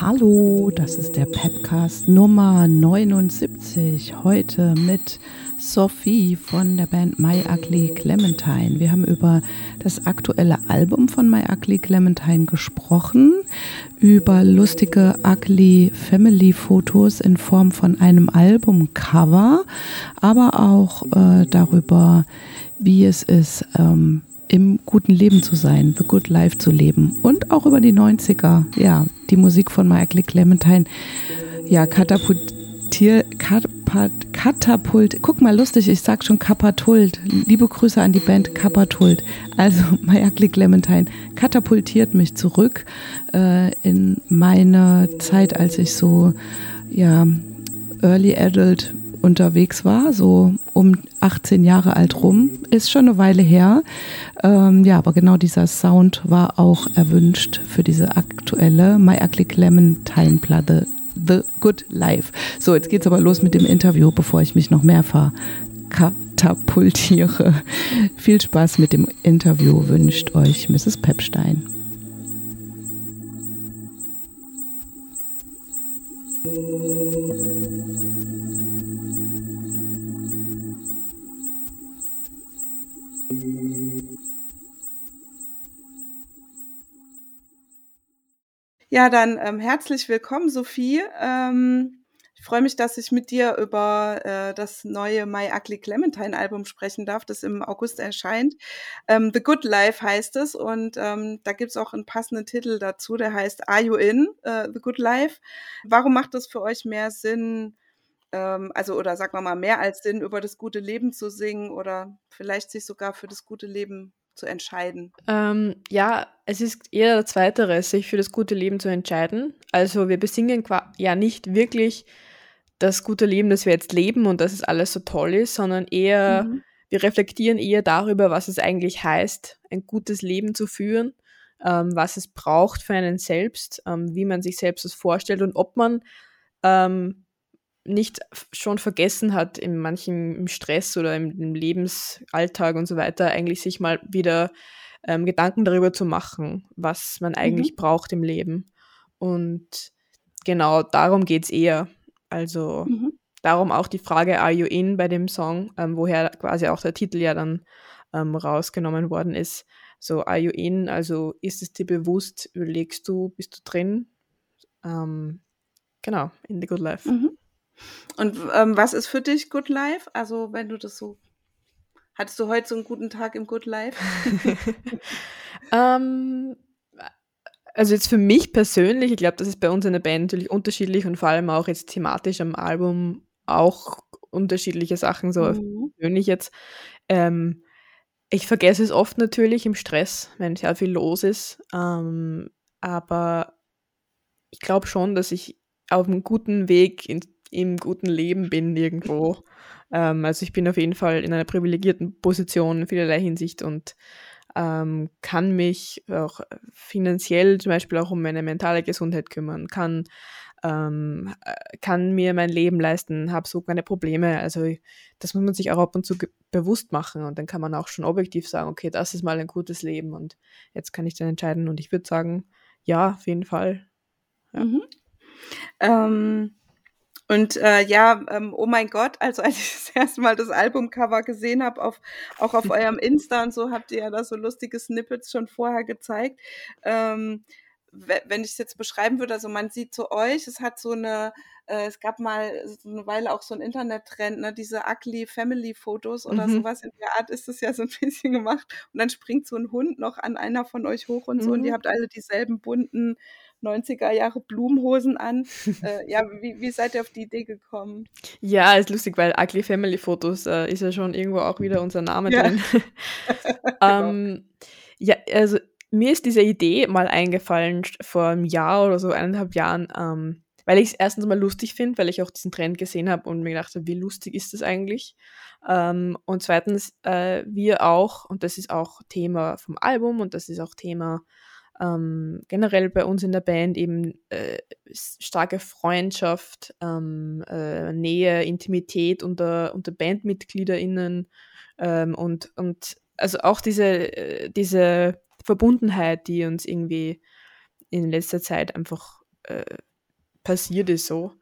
Hallo, das ist der Pepcast Nummer 79. Heute mit Sophie von der Band My Ugly Clementine. Wir haben über das aktuelle Album von My Ugly Clementine gesprochen, über lustige Ugly Family Fotos in Form von einem Albumcover, aber auch äh, darüber, wie es ist, ähm, im guten Leben zu sein, The Good Life zu leben. Und auch über die 90er, ja, die Musik von Michael Clementine, ja, katapultiert, katapult, guck mal lustig, ich sag schon Kapatult, liebe Grüße an die Band Kapatult, also Michael Clementine katapultiert mich zurück äh, in meine Zeit, als ich so, ja, Early Adult unterwegs war, so um 18 Jahre alt rum. Ist schon eine Weile her. Ähm, ja, aber genau dieser Sound war auch erwünscht für diese aktuelle My Ugly Clementine Platte. The Good Life. So, jetzt geht's aber los mit dem Interview, bevor ich mich noch mehr verkatapultiere. Viel Spaß mit dem Interview wünscht euch Mrs. Pepstein. Ja, dann ähm, herzlich willkommen, Sophie. Ähm, ich freue mich, dass ich mit dir über äh, das neue My Ugly Clementine Album sprechen darf, das im August erscheint. Ähm, The Good Life heißt es und ähm, da gibt es auch einen passenden Titel dazu, der heißt Are You In? Uh, The Good Life. Warum macht es für euch mehr Sinn, ähm, also oder sagen wir mal mehr als Sinn, über das gute Leben zu singen oder vielleicht sich sogar für das gute Leben zu entscheiden? Ähm, ja, es ist eher das Zweitere, sich für das gute Leben zu entscheiden. Also wir besingen ja nicht wirklich das gute Leben, das wir jetzt leben und dass es alles so toll ist, sondern eher, mhm. wir reflektieren eher darüber, was es eigentlich heißt, ein gutes Leben zu führen, ähm, was es braucht für einen selbst, ähm, wie man sich selbst das vorstellt und ob man ähm, nicht schon vergessen hat, in manchen im Stress oder im, im Lebensalltag und so weiter, eigentlich sich mal wieder ähm, Gedanken darüber zu machen, was man eigentlich mhm. braucht im Leben. Und genau darum geht es eher. Also mhm. darum auch die Frage, are you in bei dem Song, ähm, woher quasi auch der Titel ja dann ähm, rausgenommen worden ist. So, are you in? Also ist es dir bewusst, überlegst du, bist du drin? Ähm, genau, in the good life. Mhm. Und ähm, was ist für dich Good Life? Also, wenn du das so. Hattest du heute so einen guten Tag im Good Life? ähm, also jetzt für mich persönlich, ich glaube, das ist bei uns in der Band natürlich unterschiedlich und vor allem auch jetzt thematisch am Album auch unterschiedliche Sachen, so mhm. persönlich jetzt. Ähm, ich vergesse es oft natürlich im Stress, wenn sehr viel los ist. Ähm, aber ich glaube schon, dass ich auf einem guten Weg in, im guten Leben bin irgendwo. Ähm, also ich bin auf jeden Fall in einer privilegierten Position in vielerlei Hinsicht und ähm, kann mich auch finanziell zum Beispiel auch um meine mentale Gesundheit kümmern, kann, ähm, äh, kann mir mein Leben leisten, habe so keine Probleme. Also das muss man sich auch ab und zu bewusst machen und dann kann man auch schon objektiv sagen, okay, das ist mal ein gutes Leben und jetzt kann ich dann entscheiden und ich würde sagen, ja, auf jeden Fall. Ja. Mhm. Ähm, und äh, ja, ähm, oh mein Gott, also als ich das erste Mal das Albumcover gesehen habe, auf, auch auf eurem Insta und so, habt ihr ja da so lustige Snippets schon vorher gezeigt. Ähm, wenn ich es jetzt beschreiben würde, also man sieht zu euch, es hat so eine, äh, es gab mal so eine Weile auch so ein Internettrend, ne, diese ugly Family Fotos oder mhm. sowas in der Art ist es ja so ein bisschen gemacht. Und dann springt so ein Hund noch an einer von euch hoch und so mhm. und ihr habt alle dieselben bunten 90er Jahre Blumenhosen an. äh, ja, wie, wie seid ihr auf die Idee gekommen? Ja, ist lustig, weil Ugly Family Fotos äh, ist ja schon irgendwo auch wieder unser Name ja. drin. Genau. ähm, ja, also mir ist diese Idee mal eingefallen vor einem Jahr oder so, eineinhalb Jahren, ähm, weil ich es erstens mal lustig finde, weil ich auch diesen Trend gesehen habe und mir gedacht habe, wie lustig ist das eigentlich? Ähm, und zweitens, äh, wir auch, und das ist auch Thema vom Album und das ist auch Thema ähm, generell bei uns in der Band eben äh, starke Freundschaft, ähm, äh, Nähe, Intimität unter, unter BandmitgliederInnen ähm, und, und also auch diese, äh, diese Verbundenheit, die uns irgendwie in letzter Zeit einfach äh, passiert ist so.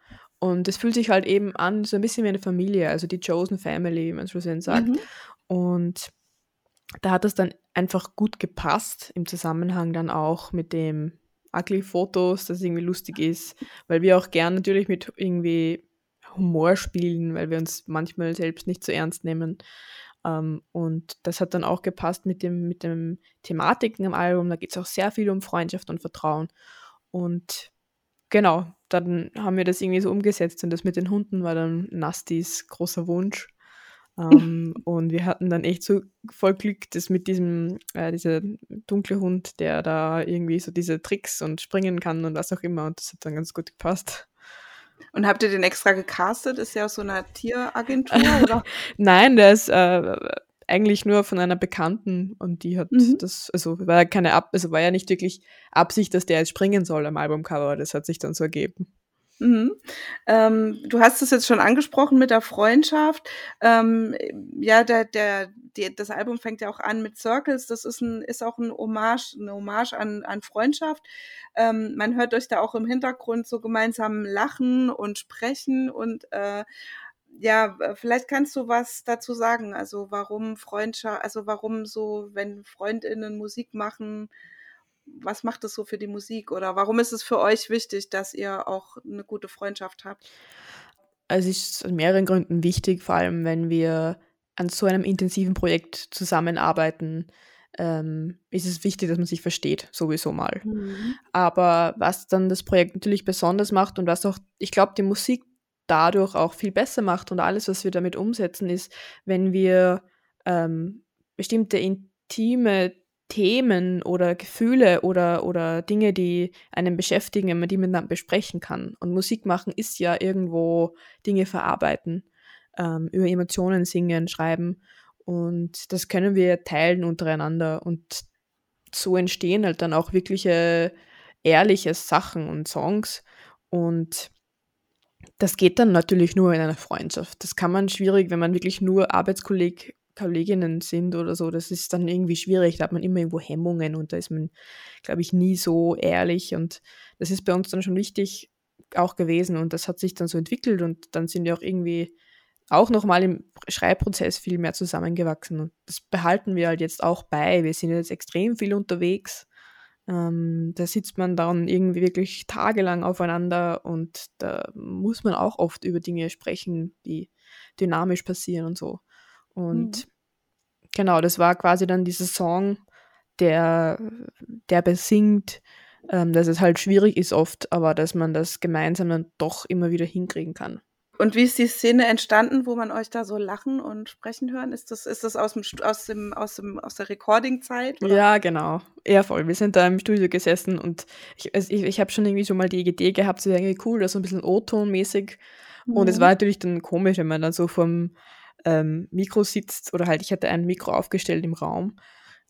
Und es fühlt sich halt eben an, so ein bisschen wie eine Familie, also die Chosen Family, wie man es schlussendlich sagt. Mhm. Und da hat das dann einfach gut gepasst im Zusammenhang dann auch mit dem ugly Fotos, dass es irgendwie lustig ist, weil wir auch gern natürlich mit irgendwie Humor spielen, weil wir uns manchmal selbst nicht so ernst nehmen. Um, ähm, und das hat dann auch gepasst mit dem, mit dem Thematiken im Album. Da geht es auch sehr viel um Freundschaft und Vertrauen. Und genau, dann haben wir das irgendwie so umgesetzt und das mit den Hunden war dann Nastis großer Wunsch. Ähm, und wir hatten dann echt so voll Glück, dass mit diesem, äh, dieser dunkle Hund, der da irgendwie so diese Tricks und springen kann und was auch immer. Und das hat dann ganz gut gepasst. Und habt ihr den extra gecastet? Ist der aus so einer Tieragentur? Oder? Nein, der ist äh, eigentlich nur von einer Bekannten und die hat mhm. das, also war ja keine Ab, also war ja nicht wirklich Absicht, dass der jetzt springen soll am Albumcover, das hat sich dann so ergeben. Mhm. Ähm, du hast es jetzt schon angesprochen mit der Freundschaft. Ähm, ja, der, der, die, das Album fängt ja auch an mit Circles. Das ist, ein, ist auch ein Hommage, eine Hommage an, an Freundschaft. Ähm, man hört euch da auch im Hintergrund so gemeinsam lachen und sprechen und äh, ja, vielleicht kannst du was dazu sagen. Also warum Freundschaft, also warum so, wenn Freundinnen Musik machen, was macht es so für die Musik oder warum ist es für euch wichtig, dass ihr auch eine gute Freundschaft habt? Also es ist aus mehreren Gründen wichtig, vor allem wenn wir an so einem intensiven Projekt zusammenarbeiten, ähm, ist es wichtig, dass man sich versteht, sowieso mal. Mhm. Aber was dann das Projekt natürlich besonders macht und was auch, ich glaube, die Musik dadurch auch viel besser macht und alles, was wir damit umsetzen, ist, wenn wir ähm, bestimmte intime Themen oder Gefühle oder, oder Dinge, die einen beschäftigen, wenn man die miteinander besprechen kann. Und Musik machen ist ja irgendwo Dinge verarbeiten, ähm, über Emotionen singen, schreiben. Und das können wir teilen untereinander. Und so entstehen halt dann auch wirkliche ehrliche Sachen und Songs. Und das geht dann natürlich nur in einer Freundschaft. Das kann man schwierig, wenn man wirklich nur Arbeitskolleg Kolleginnen sind oder so, das ist dann irgendwie schwierig. Da hat man immer irgendwo Hemmungen und da ist man, glaube ich, nie so ehrlich. Und das ist bei uns dann schon wichtig auch gewesen und das hat sich dann so entwickelt und dann sind wir auch irgendwie auch nochmal im Schreibprozess viel mehr zusammengewachsen. Und das behalten wir halt jetzt auch bei. Wir sind jetzt extrem viel unterwegs. Ähm, da sitzt man dann irgendwie wirklich tagelang aufeinander und da muss man auch oft über Dinge sprechen, die dynamisch passieren und so. Und mhm. genau, das war quasi dann dieser Song, der, der besingt, ähm, dass es halt schwierig ist oft, aber dass man das gemeinsam dann doch immer wieder hinkriegen kann. Und wie ist die Szene entstanden, wo man euch da so lachen und sprechen hören? Ist das, ist das aus, dem, aus, dem, aus, dem, aus der Recording-Zeit? Ja, genau. Ja, voll. Wir sind da im Studio gesessen und ich, also ich, ich habe schon irgendwie so mal die Idee gehabt, so irgendwie cool, das so ein bisschen O-Ton-mäßig. Mhm. Und es mhm. war natürlich dann komisch, wenn man dann so vom ähm, Mikro sitzt oder halt ich hatte ein Mikro aufgestellt im Raum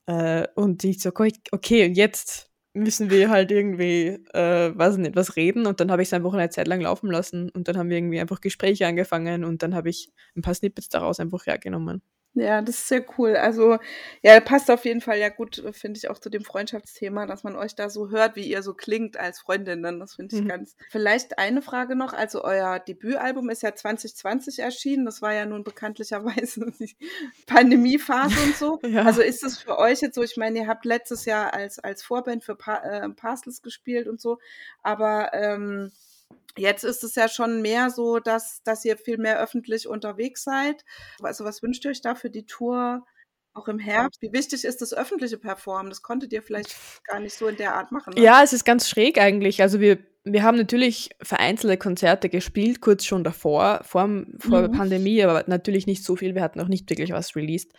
äh, und ich so, okay, und jetzt müssen wir halt irgendwie, äh, weiß nicht, was reden und dann habe ich es einfach eine Zeit lang laufen lassen und dann haben wir irgendwie einfach Gespräche angefangen und dann habe ich ein paar Snippets daraus einfach hergenommen. Ja, das ist sehr cool. Also, ja, passt auf jeden Fall ja gut, finde ich auch zu dem Freundschaftsthema, dass man euch da so hört, wie ihr so klingt als Freundinnen. Das finde ich mhm. ganz. Vielleicht eine Frage noch. Also, euer Debütalbum ist ja 2020 erschienen. Das war ja nun bekanntlicherweise die Pandemiephase und so. ja. Also, ist es für euch jetzt so? Ich meine, ihr habt letztes Jahr als, als Vorband für pa äh, Parcels gespielt und so. Aber, ähm, Jetzt ist es ja schon mehr so, dass, dass ihr viel mehr öffentlich unterwegs seid. Also was wünscht ihr euch da für die Tour auch im Herbst? Wie wichtig ist das öffentliche Performen? Das konntet ihr vielleicht gar nicht so in der Art machen. Ne? Ja, es ist ganz schräg eigentlich. Also wir wir haben natürlich vereinzelte Konzerte gespielt, kurz schon davor, vor, vor mhm. der Pandemie, aber natürlich nicht so viel. Wir hatten auch nicht wirklich was released.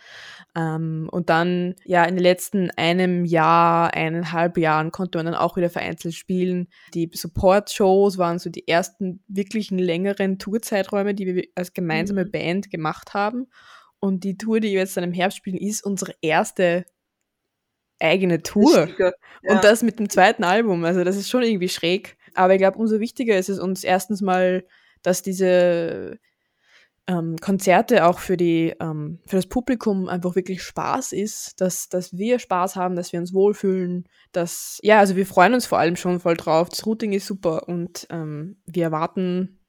Ähm, und dann, ja, in den letzten einem Jahr, eineinhalb Jahren konnte man dann auch wieder vereinzelt spielen. Die Support-Shows waren so die ersten wirklichen längeren Tourzeiträume, die wir als gemeinsame mhm. Band gemacht haben. Und die Tour, die wir jetzt dann im Herbst spielen, ist unsere erste eigene Tour. Ja. Und das mit dem zweiten Album. Also das ist schon irgendwie schräg. Aber ich glaube, umso wichtiger ist es uns erstens mal, dass diese ähm, Konzerte auch für die ähm, für das Publikum einfach wirklich Spaß ist, dass, dass wir Spaß haben, dass wir uns wohlfühlen, dass ja, also wir freuen uns vor allem schon voll drauf. Das Routing ist super und ähm, wir erwarten,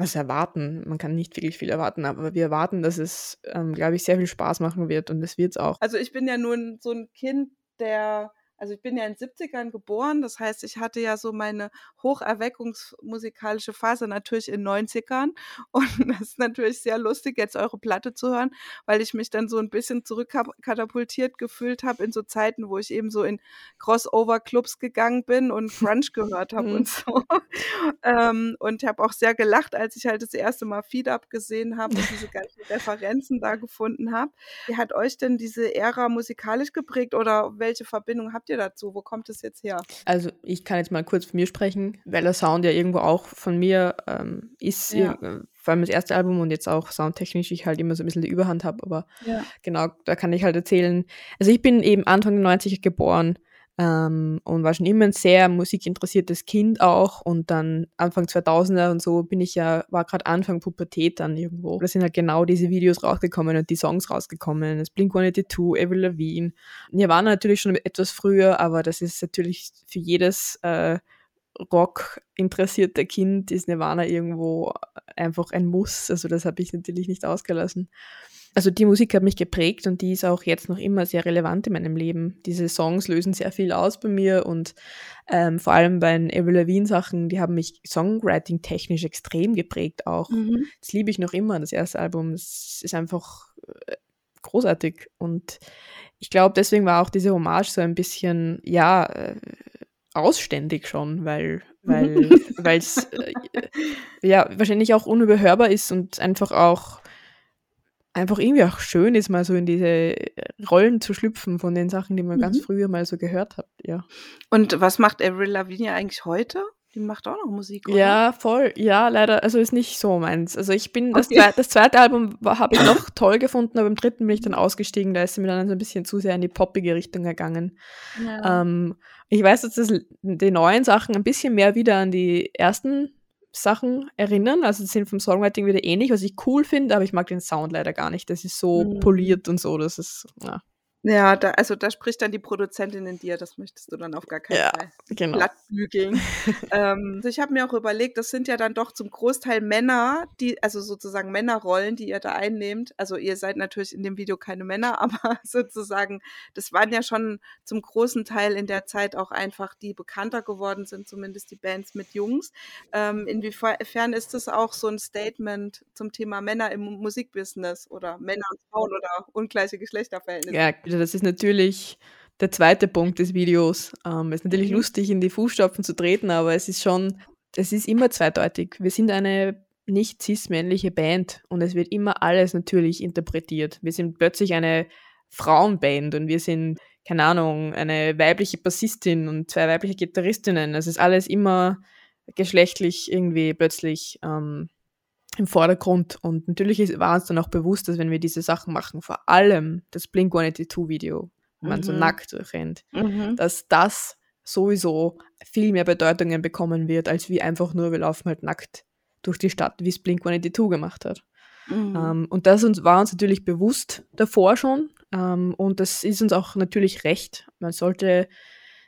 was erwarten, man kann nicht wirklich viel erwarten, aber wir erwarten, dass es, ähm, glaube ich, sehr viel Spaß machen wird und das wird es auch. Also ich bin ja nun so ein Kind, der also ich bin ja in den 70ern geboren, das heißt, ich hatte ja so meine hocherweckungsmusikalische Phase natürlich in 90ern und das ist natürlich sehr lustig, jetzt eure Platte zu hören, weil ich mich dann so ein bisschen zurückkatapultiert gefühlt habe in so Zeiten, wo ich eben so in Crossover-Clubs gegangen bin und Crunch gehört habe und mhm. so. ähm, und habe auch sehr gelacht, als ich halt das erste Mal Feed Up gesehen habe und diese ganzen Referenzen da gefunden habe. Wie hat euch denn diese Ära musikalisch geprägt oder welche Verbindung habt ihr dazu? Wo kommt es jetzt her? Also ich kann jetzt mal kurz von mir sprechen, weil der Sound ja irgendwo auch von mir ähm, ist, ja. Äh, vor allem das erste Album und jetzt auch soundtechnisch ich halt immer so ein bisschen die Überhand habe, aber ja. genau, da kann ich halt erzählen. Also ich bin eben Anfang der 90er geboren ähm, und war schon immer ein sehr musikinteressiertes Kind auch. Und dann Anfang 2000er und so bin ich ja, war gerade Anfang Pubertät dann irgendwo. Da sind halt genau diese Videos rausgekommen und die Songs rausgekommen. Das Blink-182, Avril Lavigne. waren natürlich schon etwas früher, aber das ist natürlich für jedes äh, Rock interessierte Kind ist Nirvana irgendwo einfach ein Muss. Also das habe ich natürlich nicht ausgelassen also die Musik hat mich geprägt und die ist auch jetzt noch immer sehr relevant in meinem Leben. Diese Songs lösen sehr viel aus bei mir und ähm, vor allem bei den Avril Lavigne Sachen, die haben mich Songwriting technisch extrem geprägt auch. Mhm. Das liebe ich noch immer, das erste Album. Es ist einfach äh, großartig und ich glaube, deswegen war auch diese Hommage so ein bisschen, ja, äh, ausständig schon, weil weil es äh, ja wahrscheinlich auch unüberhörbar ist und einfach auch einfach irgendwie auch schön ist, mal so in diese Rollen zu schlüpfen von den Sachen, die man mhm. ganz früher mal so gehört hat, ja. Und was macht Avril Lavigne eigentlich heute? Die macht auch noch Musik, oder? Ja, voll. Ja, leider, also ist nicht so meins. Also ich bin, das, okay. zweite, das zweite Album habe ich noch toll gefunden, aber im dritten bin ich dann ausgestiegen, da ist sie mir dann so ein bisschen zu sehr in die poppige Richtung gegangen. Ja. Ähm, ich weiß, dass das, die neuen Sachen ein bisschen mehr wieder an die ersten Sachen erinnern. Also sind vom Songwriting wieder ähnlich, was ich cool finde, aber ich mag den Sound leider gar nicht. Das ist so mhm. poliert und so. Das ist, ja. Ja, da, also da spricht dann die Produzentin in dir, das möchtest du dann auf gar keinen ja, Fall genau. glattbügeln. ähm, also ich habe mir auch überlegt, das sind ja dann doch zum Großteil Männer, die, also sozusagen Männerrollen, die ihr da einnehmt. Also ihr seid natürlich in dem Video keine Männer, aber sozusagen, das waren ja schon zum großen Teil in der Zeit auch einfach, die bekannter geworden sind, zumindest die Bands mit Jungs. Ähm, inwiefern ist das auch so ein Statement zum Thema Männer im Musikbusiness oder Männer und Frauen oder ungleiche Geschlechterverhältnisse? Ja, also das ist natürlich der zweite Punkt des Videos. Ähm, es ist natürlich mhm. lustig, in die Fußstapfen zu treten, aber es ist schon, es ist immer zweideutig. Wir sind eine nicht cis-männliche Band und es wird immer alles natürlich interpretiert. Wir sind plötzlich eine Frauenband und wir sind, keine Ahnung, eine weibliche Bassistin und zwei weibliche Gitarristinnen. Es ist alles immer geschlechtlich irgendwie plötzlich ähm, im Vordergrund. Und natürlich war uns dann auch bewusst, dass wenn wir diese Sachen machen, vor allem das Blink 182 Video, wenn mhm. man so mhm. nackt durchrennt, mhm. dass das sowieso viel mehr Bedeutungen bekommen wird, als wie einfach nur, wir laufen halt nackt durch die Stadt, wie es Blink 182 gemacht hat. Mhm. Ähm, und das uns, war uns natürlich bewusst davor schon. Ähm, und das ist uns auch natürlich recht. Man sollte,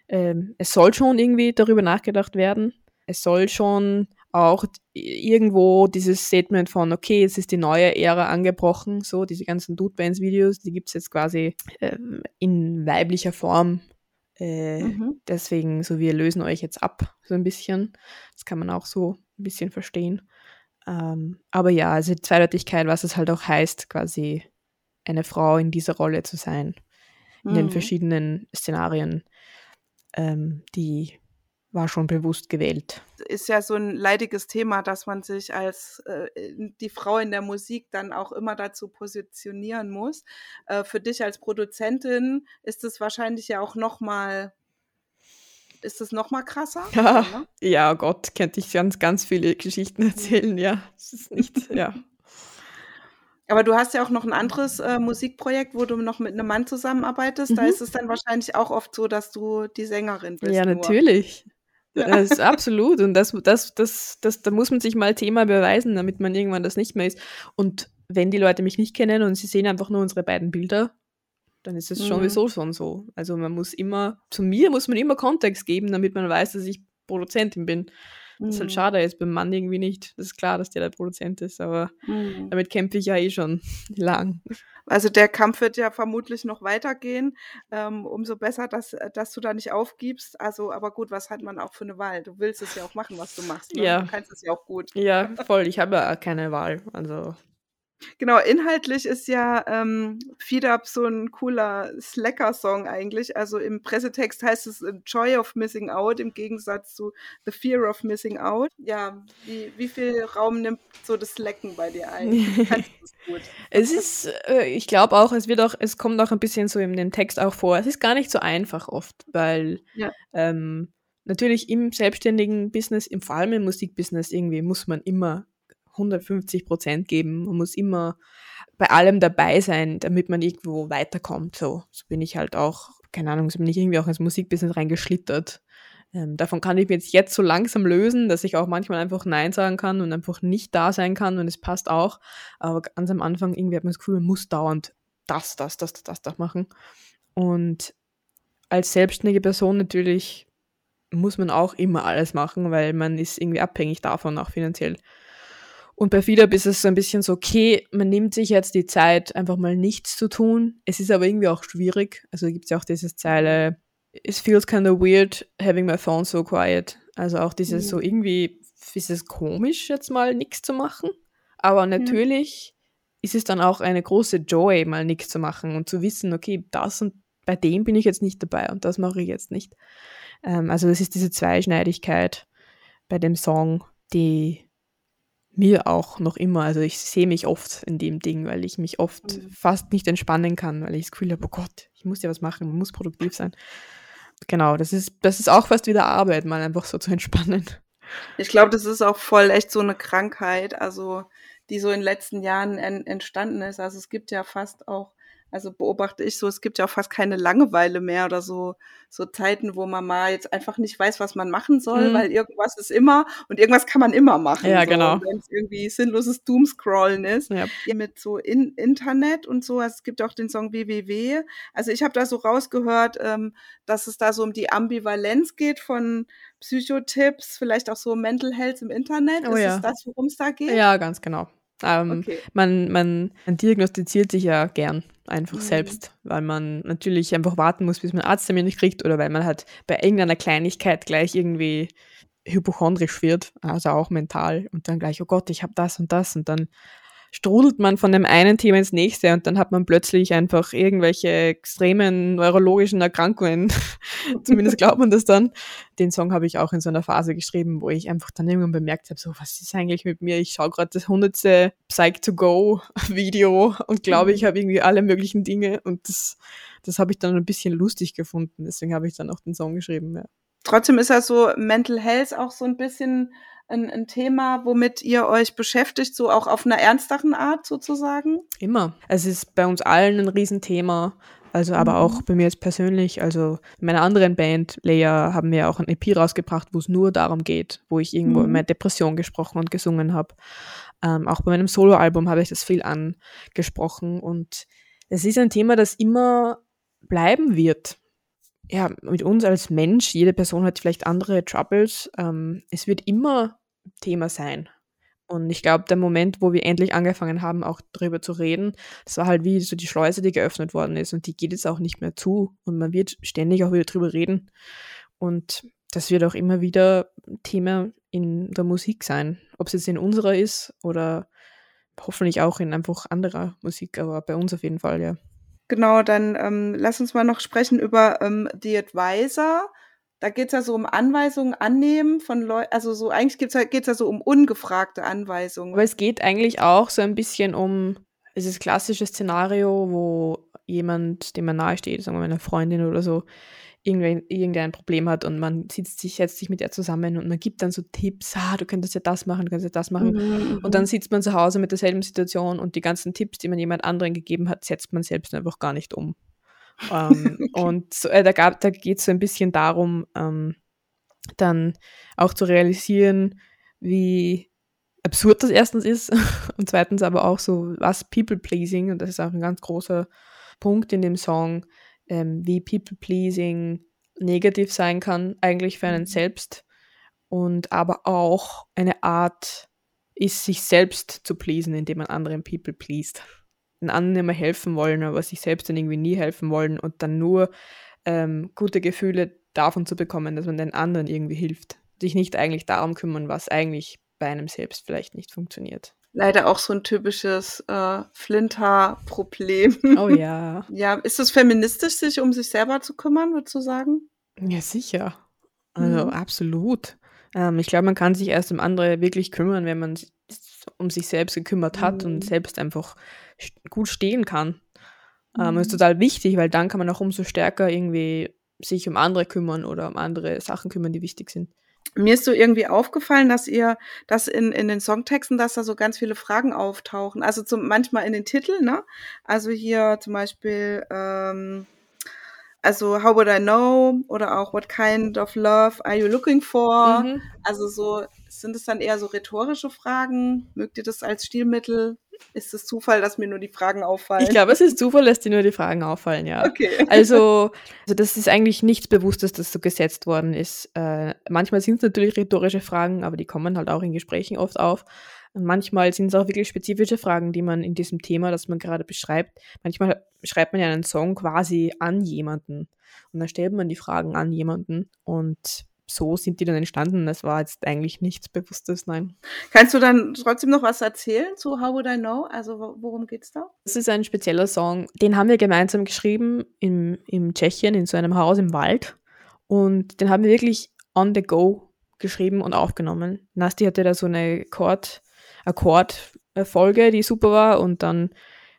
ähm, es soll schon irgendwie darüber nachgedacht werden. Es soll schon auch irgendwo dieses Statement von, okay, jetzt ist die neue Ära angebrochen, so diese ganzen Dude Bands Videos, die gibt es jetzt quasi ähm, in weiblicher Form. Äh, mhm. Deswegen, so wir lösen euch jetzt ab, so ein bisschen. Das kann man auch so ein bisschen verstehen. Ähm, aber ja, also Zweideutigkeit, was es halt auch heißt, quasi eine Frau in dieser Rolle zu sein, in mhm. den verschiedenen Szenarien, ähm, die war schon bewusst gewählt. Ist ja so ein leidiges Thema, dass man sich als äh, die Frau in der Musik dann auch immer dazu positionieren muss. Äh, für dich als Produzentin ist es wahrscheinlich ja auch noch mal ist es noch mal krasser? Ja, ja Gott, könnte ich ganz, ganz viele Geschichten erzählen, ja. Es ist nicht, ja. Aber du hast ja auch noch ein anderes äh, Musikprojekt, wo du noch mit einem Mann zusammenarbeitest. Mhm. Da ist es dann wahrscheinlich auch oft so, dass du die Sängerin bist. Ja, nur. natürlich. Das ist absolut. Und das, das, das, das, da muss man sich mal Thema beweisen, damit man irgendwann das nicht mehr ist. Und wenn die Leute mich nicht kennen und sie sehen einfach nur unsere beiden Bilder, dann ist es mhm. schon sowieso schon so. Also man muss immer, zu mir muss man immer Kontext geben, damit man weiß, dass ich Produzentin bin. Das ist halt mhm. schade, jetzt beim Mann irgendwie nicht. Das ist klar, dass der der Produzent ist, aber mhm. damit kämpfe ich ja eh schon lang. Also der Kampf wird ja vermutlich noch weitergehen. Ähm, umso besser, dass, dass du da nicht aufgibst. Also, aber gut, was hat man auch für eine Wahl? Du willst es ja auch machen, was du machst. Ne? Ja. Du kannst es ja auch gut. Ja, voll. Ich habe ja keine Wahl. Also Genau, inhaltlich ist ja ähm, Feed Up so ein cooler Slacker-Song eigentlich. Also im Pressetext heißt es äh, Joy of Missing Out im Gegensatz zu The Fear of Missing Out. Ja, wie, wie viel Raum nimmt so das Slacken bei dir ein? es ist, äh, ich glaube auch, es wird auch, es kommt auch ein bisschen so in dem Text auch vor. Es ist gar nicht so einfach oft, weil ja. ähm, natürlich im selbstständigen Business, im, vor allem im Musikbusiness irgendwie muss man immer 150 Prozent geben. Man muss immer bei allem dabei sein, damit man irgendwo weiterkommt. So, so bin ich halt auch, keine Ahnung, so bin ich irgendwie auch ins Musikbusiness reingeschlittert. Ähm, davon kann ich mich jetzt, jetzt so langsam lösen, dass ich auch manchmal einfach Nein sagen kann und einfach nicht da sein kann und es passt auch. Aber ganz am Anfang irgendwie hat man das Gefühl, man muss dauernd das, das, das, das, das machen. Und als selbstständige Person natürlich muss man auch immer alles machen, weil man ist irgendwie abhängig davon, auch finanziell. Und bei FeedUp ist es so ein bisschen so, okay, man nimmt sich jetzt die Zeit, einfach mal nichts zu tun. Es ist aber irgendwie auch schwierig. Also gibt es ja auch diese Zeile, it feels kind of weird having my phone so quiet. Also auch dieses mhm. so irgendwie, ist es komisch, jetzt mal nichts zu machen. Aber natürlich mhm. ist es dann auch eine große Joy, mal nichts zu machen und zu wissen, okay, das und bei dem bin ich jetzt nicht dabei und das mache ich jetzt nicht. Ähm, also das ist diese Zweischneidigkeit bei dem Song, die mir auch noch immer, also ich sehe mich oft in dem Ding, weil ich mich oft mhm. fast nicht entspannen kann, weil ich das Gefühl habe, oh Gott, ich muss ja was machen, man muss produktiv sein. Genau, das ist, das ist auch fast wieder Arbeit, mal einfach so zu entspannen. Ich glaube, das ist auch voll echt so eine Krankheit, also die so in den letzten Jahren en entstanden ist. Also es gibt ja fast auch also beobachte ich so, es gibt ja auch fast keine Langeweile mehr oder so, so Zeiten, wo man mal jetzt einfach nicht weiß, was man machen soll, mhm. weil irgendwas ist immer und irgendwas kann man immer machen. Ja, so. genau. Wenn es irgendwie sinnloses Doomscrollen ist. Ja. Mit so in Internet und so. Also es gibt auch den Song WWW. Also ich habe da so rausgehört, ähm, dass es da so um die Ambivalenz geht von Psychotipps, vielleicht auch so Mental Health im Internet. Oh, ist ja. es das, worum es da geht? Ja, ganz genau. Ähm, okay. man, man, man diagnostiziert sich ja gern einfach mhm. selbst, weil man natürlich einfach warten muss, bis man Arzttermin nicht kriegt oder weil man halt bei irgendeiner Kleinigkeit gleich irgendwie hypochondrisch wird, also auch mental und dann gleich, oh Gott, ich habe das und das und dann strudelt man von dem einen Thema ins nächste und dann hat man plötzlich einfach irgendwelche extremen neurologischen Erkrankungen. Zumindest glaubt man das dann. Den Song habe ich auch in so einer Phase geschrieben, wo ich einfach dann irgendwann bemerkt habe, so, was ist eigentlich mit mir? Ich schaue gerade das hundertste Psych-to-Go-Video und glaube, mhm. ich habe irgendwie alle möglichen Dinge und das, das habe ich dann ein bisschen lustig gefunden. Deswegen habe ich dann auch den Song geschrieben, ja. Trotzdem ist ja so Mental Health auch so ein bisschen ein, ein Thema, womit ihr euch beschäftigt, so auch auf einer ernsteren Art sozusagen? Immer. Es ist bei uns allen ein Riesenthema. Also aber mhm. auch bei mir jetzt persönlich, also in meiner anderen Band, Leia, haben wir auch ein EP rausgebracht, wo es nur darum geht, wo ich irgendwo mhm. in meiner Depression gesprochen und gesungen habe. Ähm, auch bei meinem Soloalbum habe ich das viel angesprochen und es ist ein Thema, das immer bleiben wird. Ja, mit uns als Mensch, jede Person hat vielleicht andere Troubles. Ähm, es wird immer Thema sein. Und ich glaube, der Moment, wo wir endlich angefangen haben, auch darüber zu reden, das war halt wie so die Schleuse, die geöffnet worden ist und die geht jetzt auch nicht mehr zu und man wird ständig auch wieder drüber reden. Und das wird auch immer wieder Thema in der Musik sein. Ob es jetzt in unserer ist oder hoffentlich auch in einfach anderer Musik, aber bei uns auf jeden Fall, ja. Genau, dann ähm, lass uns mal noch sprechen über ähm, The Advisor. Da geht es ja so um Anweisungen annehmen von Leuten, also so eigentlich geht es ja so um ungefragte Anweisungen. Aber es geht eigentlich auch so ein bisschen um dieses klassische Szenario, wo jemand, dem man nahesteht, sagen wir mal eine Freundin oder so, irgendein, irgendein Problem hat und man sitzt sich, setzt sich mit ihr zusammen und man gibt dann so Tipps, ah, du könntest ja das machen, du könntest ja das machen. Mhm, und dann mhm. sitzt man zu Hause mit derselben Situation und die ganzen Tipps, die man jemand anderen gegeben hat, setzt man selbst einfach gar nicht um. Ähm, und so, äh, da, da geht es so ein bisschen darum, ähm, dann auch zu realisieren, wie absurd das erstens ist und zweitens aber auch so, was People-Pleasing, und das ist auch ein ganz großer Punkt in dem Song, ähm, wie People-Pleasing negativ sein kann, eigentlich für einen mhm. selbst und aber auch eine Art ist, sich selbst zu pleasen, indem man anderen People pleased. Den anderen immer helfen wollen, aber sich selbst dann irgendwie nie helfen wollen und dann nur ähm, gute Gefühle davon zu bekommen, dass man den anderen irgendwie hilft. Sich nicht eigentlich darum kümmern, was eigentlich bei einem selbst vielleicht nicht funktioniert. Leider auch so ein typisches äh, Flinter-Problem. Oh ja. ja, ist es feministisch, sich um sich selber zu kümmern, würdest du sagen? Ja, sicher. Also mhm. absolut. Ähm, ich glaube, man kann sich erst um andere wirklich kümmern, wenn man um sich selbst gekümmert hat mhm. und selbst einfach gut stehen kann. Ähm, ist mhm. total wichtig, weil dann kann man auch umso stärker irgendwie sich um andere kümmern oder um andere Sachen kümmern, die wichtig sind. Mir ist so irgendwie aufgefallen, dass ihr, dass in, in den Songtexten, dass da so ganz viele Fragen auftauchen. Also zum, manchmal in den Titeln, ne? Also hier zum Beispiel, ähm, also How would I know? Oder auch What kind of love are you looking for? Mhm. Also so, sind es dann eher so rhetorische Fragen? Mögt ihr das als Stilmittel? Ist es Zufall, dass mir nur die Fragen auffallen? Ich glaube, es ist Zufall, dass dir nur die Fragen auffallen, ja. Okay. Also, also das ist eigentlich nichts Bewusstes, das so gesetzt worden ist. Äh, manchmal sind es natürlich rhetorische Fragen, aber die kommen halt auch in Gesprächen oft auf. Und manchmal sind es auch wirklich spezifische Fragen, die man in diesem Thema, das man gerade beschreibt, manchmal schreibt man ja einen Song quasi an jemanden. Und dann stellt man die Fragen an jemanden. Und so sind die dann entstanden. Das war jetzt eigentlich nichts Bewusstes, nein. Kannst du dann trotzdem noch was erzählen zu How Would I Know? Also worum geht's da? Das ist ein spezieller Song. Den haben wir gemeinsam geschrieben im, im Tschechien, in so einem Haus im Wald. Und den haben wir wirklich on the go geschrieben und aufgenommen. Nasti hatte da so eine Chord, Akkordfolge, die super war und dann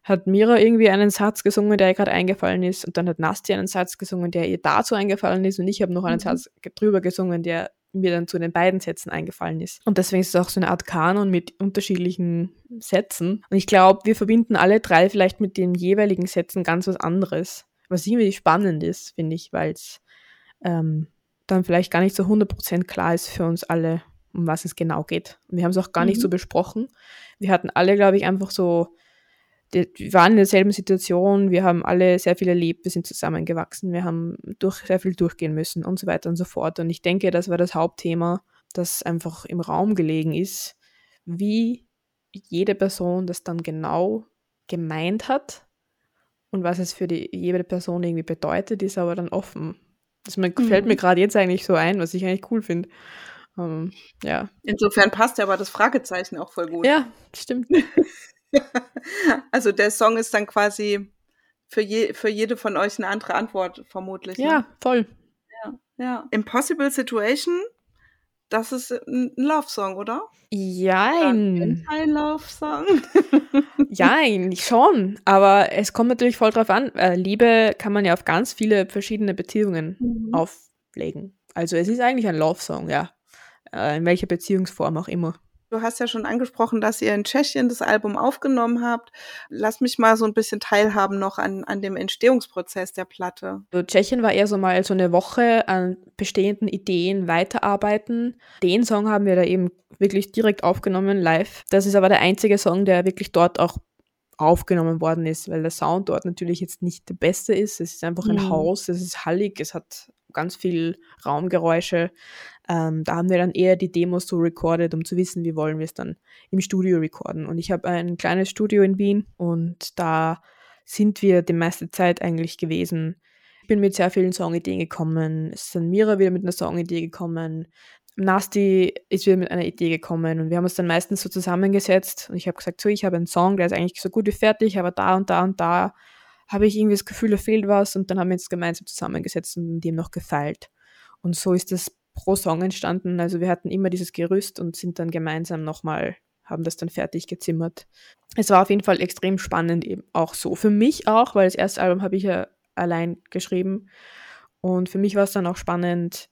hat Mira irgendwie einen Satz gesungen, der ihr gerade eingefallen ist und dann hat Nasti einen Satz gesungen, der ihr dazu eingefallen ist und ich habe noch einen mhm. Satz drüber gesungen, der mir dann zu den beiden Sätzen eingefallen ist. Und deswegen ist es auch so eine Art Kanon mit unterschiedlichen Sätzen. Und ich glaube, wir verbinden alle drei vielleicht mit den jeweiligen Sätzen ganz was anderes. Was irgendwie spannend ist, finde ich, weil es ähm, dann vielleicht gar nicht so 100% klar ist für uns alle, um was es genau geht. Und wir haben es auch gar mhm. nicht so besprochen. Wir hatten alle, glaube ich, einfach so wir waren in derselben Situation, wir haben alle sehr viel erlebt, wir sind zusammengewachsen, wir haben durch, sehr viel durchgehen müssen und so weiter und so fort. Und ich denke, das war das Hauptthema, das einfach im Raum gelegen ist, wie jede Person das dann genau gemeint hat und was es für die jede Person irgendwie bedeutet, ist aber dann offen. Das mhm. fällt mir gerade jetzt eigentlich so ein, was ich eigentlich cool finde. Um, ähm, ja. Insofern passt ja aber das Fragezeichen auch voll gut. Ja, stimmt. also der Song ist dann quasi für, je, für jede von euch eine andere Antwort vermutlich. Ne? Ja, voll. Ja, ja. Impossible Situation, das ist ein Love-Song, oder? Jein. Ein Love-Song. Jein, schon. Aber es kommt natürlich voll drauf an. Äh, Liebe kann man ja auf ganz viele verschiedene Beziehungen mhm. auflegen. Also es ist eigentlich ein Love-Song, ja. Äh, in welcher Beziehungsform auch immer. Du hast ja schon angesprochen, dass ihr in Tschechien das Album aufgenommen habt. Lass mich mal so ein bisschen teilhaben noch an, an dem Entstehungsprozess der Platte. Also Tschechien war eher so mal so eine Woche an bestehenden Ideen weiterarbeiten. Den Song haben wir da eben wirklich direkt aufgenommen, live. Das ist aber der einzige Song, der wirklich dort auch aufgenommen worden ist, weil der Sound dort natürlich jetzt nicht der beste ist. Es ist einfach ein mhm. Haus, es ist hallig, es hat ganz viel Raumgeräusche. Ähm, da haben wir dann eher die Demos so recorded, um zu wissen, wie wollen wir es dann im Studio recorden. Und ich habe ein kleines Studio in Wien und da sind wir die meiste Zeit eigentlich gewesen. Ich bin mit sehr vielen Songideen gekommen. Es ist dann Mira wieder mit einer Songidee gekommen. Nasty ist wieder mit einer Idee gekommen und wir haben uns dann meistens so zusammengesetzt und ich habe gesagt, so, ich habe einen Song, der ist eigentlich so gut wie fertig, aber da und da und da habe ich irgendwie das Gefühl, da fehlt was und dann haben wir uns gemeinsam zusammengesetzt und dem noch gefeilt. Und so ist das pro Song entstanden. Also wir hatten immer dieses Gerüst und sind dann gemeinsam nochmal, haben das dann fertig gezimmert. Es war auf jeden Fall extrem spannend eben auch so. Für mich auch, weil das erste Album habe ich ja allein geschrieben. Und für mich war es dann auch spannend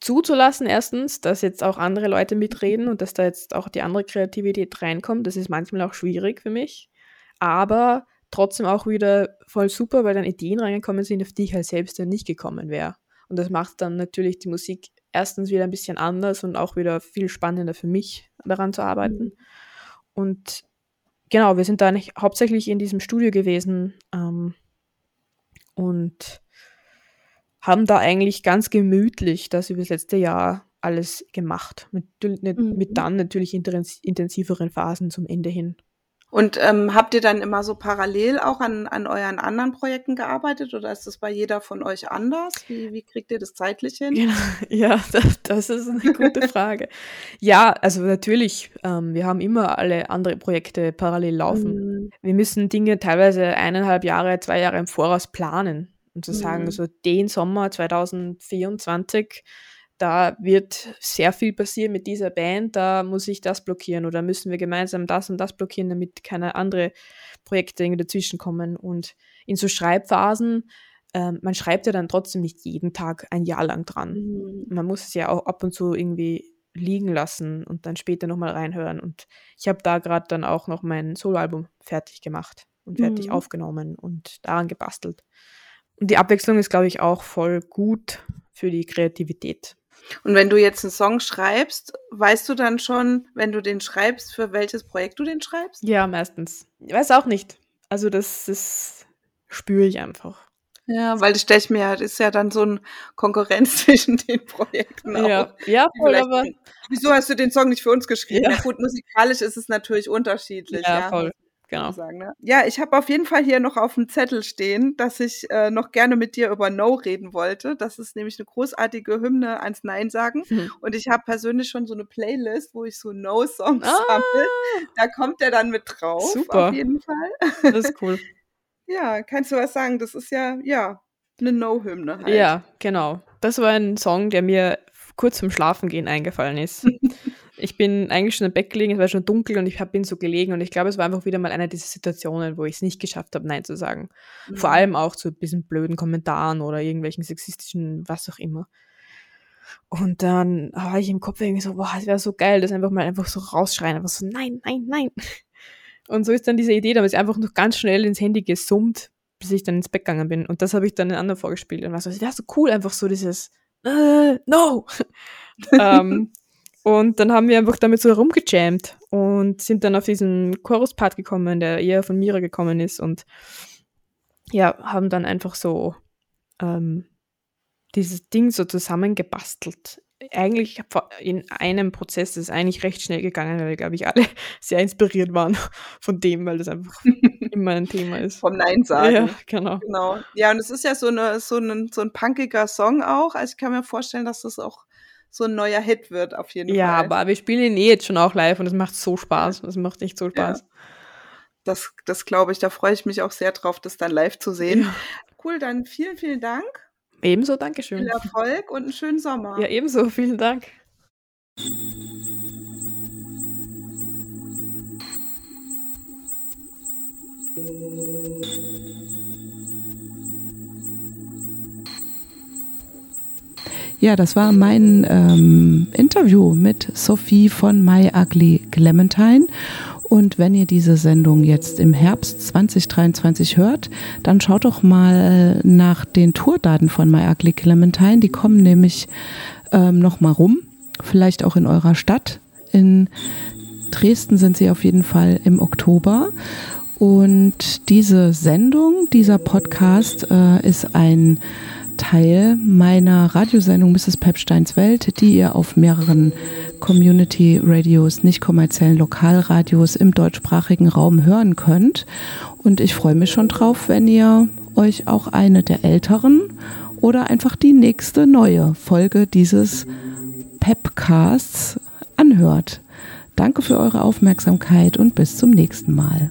zuzulassen, erstens, dass jetzt auch andere Leute mitreden und dass da jetzt auch die andere Kreativität reinkommt. Das ist manchmal auch schwierig für mich. Aber trotzdem auch wieder voll super, weil dann Ideen reingekommen sind, auf die ich halt selbst ja nicht gekommen wäre. Und das macht dann natürlich die Musik erstens wieder ein bisschen anders und auch wieder viel spannender für mich, daran zu arbeiten. Mhm. Und genau, wir sind da nicht hauptsächlich in diesem Studio gewesen ähm, und haben da eigentlich ganz gemütlich das über das letzte Jahr alles gemacht. Mit, mhm. mit dann natürlich intensiveren Phasen zum Ende hin. Und ähm, habt ihr dann immer so parallel auch an, an euren anderen Projekten gearbeitet oder ist das bei jeder von euch anders? Wie, wie kriegt ihr das zeitlich hin? Genau. Ja, das, das ist eine gute Frage. ja, also natürlich, ähm, wir haben immer alle andere Projekte parallel laufen. Mhm. Wir müssen Dinge teilweise eineinhalb Jahre, zwei Jahre im Voraus planen und zu sagen, mhm. so den Sommer 2024 da wird sehr viel passieren mit dieser Band, da muss ich das blockieren oder müssen wir gemeinsam das und das blockieren, damit keine anderen Projekte irgendwie dazwischen kommen. Und in so Schreibphasen, äh, man schreibt ja dann trotzdem nicht jeden Tag ein Jahr lang dran. Mhm. Man muss es ja auch ab und zu irgendwie liegen lassen und dann später nochmal reinhören. Und ich habe da gerade dann auch noch mein Soloalbum fertig gemacht und fertig mhm. aufgenommen und daran gebastelt. Und die Abwechslung ist, glaube ich, auch voll gut für die Kreativität. Und wenn du jetzt einen Song schreibst, weißt du dann schon, wenn du den schreibst, für welches Projekt du den schreibst? Ja, meistens. Ich weiß auch nicht. Also das, das spüre ich einfach. Ja, weil das stelle ich mir, das ist ja dann so eine Konkurrenz zwischen den Projekten auch. Ja, ja voll, aber. Wieso hast du den Song nicht für uns geschrieben? Ja. ja gut, musikalisch ist es natürlich unterschiedlich. Ja, ja. voll. Genau. Sagen, ne? Ja, ich habe auf jeden Fall hier noch auf dem Zettel stehen, dass ich äh, noch gerne mit dir über No reden wollte. Das ist nämlich eine großartige Hymne ans Nein sagen. Mhm. Und ich habe persönlich schon so eine Playlist, wo ich so No-Songs ah. sammle. Da kommt der dann mit drauf. Super. Auf jeden Fall. Das ist cool. ja, kannst du was sagen? Das ist ja, ja, eine No-Hymne halt. Ja, genau. Das war ein Song, der mir kurz zum Schlafengehen eingefallen ist. ich bin eigentlich schon im Bett gelegen, es war schon dunkel und ich bin so gelegen und ich glaube, es war einfach wieder mal eine dieser Situationen, wo ich es nicht geschafft habe, Nein zu sagen. Mhm. Vor allem auch zu diesen blöden Kommentaren oder irgendwelchen sexistischen, was auch immer. Und dann habe ich im Kopf irgendwie so, boah, es wäre so geil, das einfach mal einfach so rausschreien, einfach so, nein, nein, nein. Und so ist dann diese Idee, da ich einfach noch ganz schnell ins Handy gesummt, bis ich dann ins Bett gegangen bin. Und das habe ich dann den anderen vorgespielt und war so, es wäre so cool, einfach so dieses, äh, no. ähm, und dann haben wir einfach damit so herumgejammt und sind dann auf diesen Chorus-Part gekommen, der eher von Mira gekommen ist und ja, haben dann einfach so ähm, dieses Ding so zusammengebastelt. Eigentlich in einem Prozess das ist eigentlich recht schnell gegangen, weil, glaube ich, alle sehr inspiriert waren von dem, weil das einfach immer ein Thema ist. Vom Nein sagen. Ja, genau. genau. Ja, und es ist ja so, eine, so, ein, so ein punkiger Song auch. Also ich kann mir vorstellen, dass das auch so ein neuer Hit wird, auf jeden ja, Fall. Ja, aber wir spielen ihn eh jetzt schon auch live und es macht so Spaß. Es macht echt so Spaß. Ja. Das, das glaube ich, da freue ich mich auch sehr drauf, das dann live zu sehen. Ja. Cool, dann vielen, vielen Dank. Ebenso, Dankeschön. Viel Erfolg und einen schönen Sommer. Ja, ebenso, vielen Dank. Ja, das war mein ähm, Interview mit Sophie von My Ugly Clementine. Und wenn ihr diese Sendung jetzt im Herbst 2023 hört, dann schaut doch mal nach den Tourdaten von My Ugly Clementine. Die kommen nämlich ähm, noch mal rum, vielleicht auch in eurer Stadt. In Dresden sind sie auf jeden Fall im Oktober. Und diese Sendung, dieser Podcast äh, ist ein Teil meiner Radiosendung Mrs. Pepsteins Welt, die ihr auf mehreren Community Radios, nicht kommerziellen Lokalradios im deutschsprachigen Raum hören könnt. Und ich freue mich schon drauf, wenn ihr euch auch eine der älteren oder einfach die nächste neue Folge dieses Pepcasts anhört. Danke für eure Aufmerksamkeit und bis zum nächsten Mal.